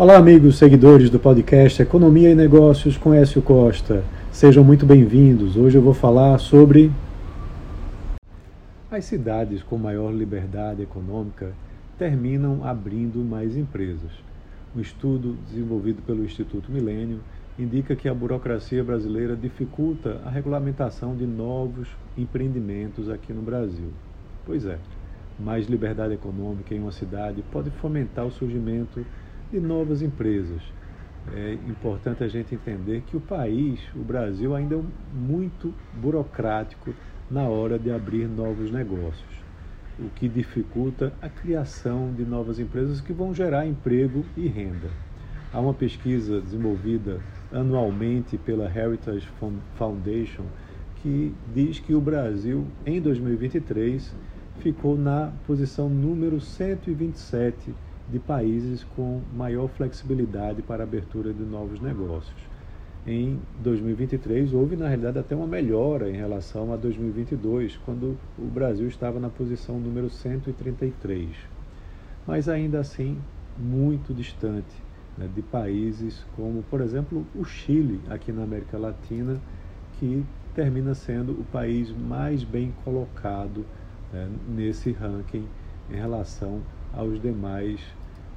Olá, amigos seguidores do podcast Economia e Negócios com Écio Costa. Sejam muito bem-vindos. Hoje eu vou falar sobre as cidades com maior liberdade econômica terminam abrindo mais empresas. Um estudo desenvolvido pelo Instituto Milênio indica que a burocracia brasileira dificulta a regulamentação de novos empreendimentos aqui no Brasil. Pois é, mais liberdade econômica em uma cidade pode fomentar o surgimento de novas empresas. É importante a gente entender que o país, o Brasil, ainda é muito burocrático na hora de abrir novos negócios, o que dificulta a criação de novas empresas que vão gerar emprego e renda. Há uma pesquisa desenvolvida anualmente pela Heritage Foundation que diz que o Brasil, em 2023, ficou na posição número 127 de países com maior flexibilidade para a abertura de novos negócios. Em 2023, houve na realidade até uma melhora em relação a 2022, quando o Brasil estava na posição número 133. Mas ainda assim, muito distante né, de países como, por exemplo, o Chile, aqui na América Latina, que termina sendo o país mais bem colocado né, nesse ranking em relação aos demais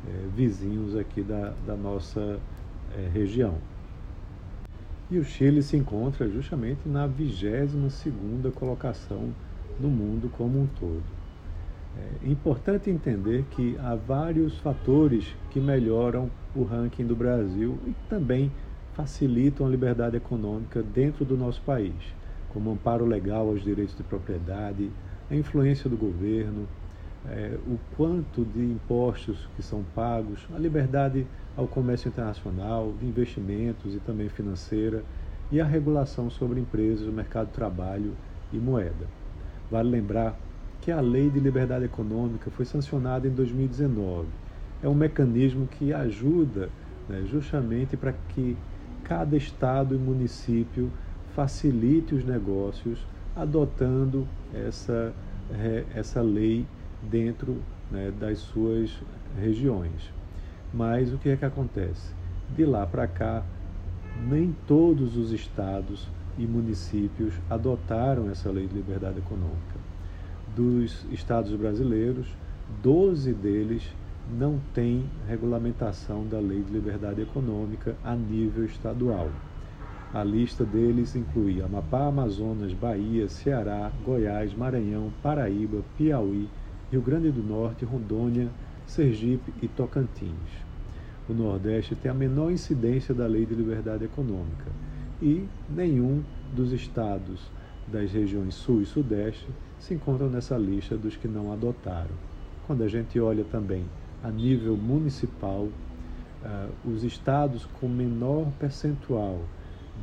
é, vizinhos aqui da, da nossa é, região. E o Chile se encontra justamente na 22ª colocação no mundo como um todo. É importante entender que há vários fatores que melhoram o ranking do Brasil e também facilitam a liberdade econômica dentro do nosso país, como amparo legal aos direitos de propriedade, a influência do governo, é, o quanto de impostos que são pagos, a liberdade ao comércio internacional, de investimentos e também financeira, e a regulação sobre empresas, o mercado de trabalho e moeda. Vale lembrar que a Lei de Liberdade Econômica foi sancionada em 2019. É um mecanismo que ajuda né, justamente para que cada estado e município facilite os negócios adotando essa, essa lei dentro né, das suas regiões. Mas o que é que acontece? De lá para cá, nem todos os estados e municípios adotaram essa lei de liberdade econômica. Dos estados brasileiros, 12 deles não têm regulamentação da lei de liberdade econômica a nível estadual. A lista deles inclui Amapá, Amazonas, Bahia, Ceará, Goiás, Maranhão, Paraíba, Piauí, Rio Grande do Norte, Rondônia, Sergipe e Tocantins. O Nordeste tem a menor incidência da Lei de Liberdade Econômica e nenhum dos estados das regiões Sul e Sudeste se encontram nessa lista dos que não adotaram. Quando a gente olha também a nível municipal, uh, os estados com menor percentual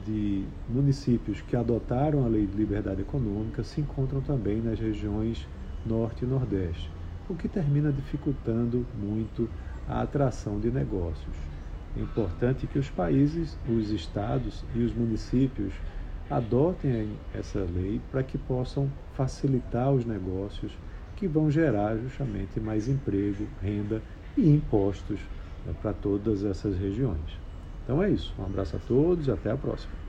de municípios que adotaram a Lei de Liberdade Econômica se encontram também nas regiões Norte e Nordeste, o que termina dificultando muito a atração de negócios. É importante que os países, os estados e os municípios adotem essa lei para que possam facilitar os negócios que vão gerar justamente mais emprego, renda e impostos né, para todas essas regiões. Então é isso. Um abraço a todos e até a próxima.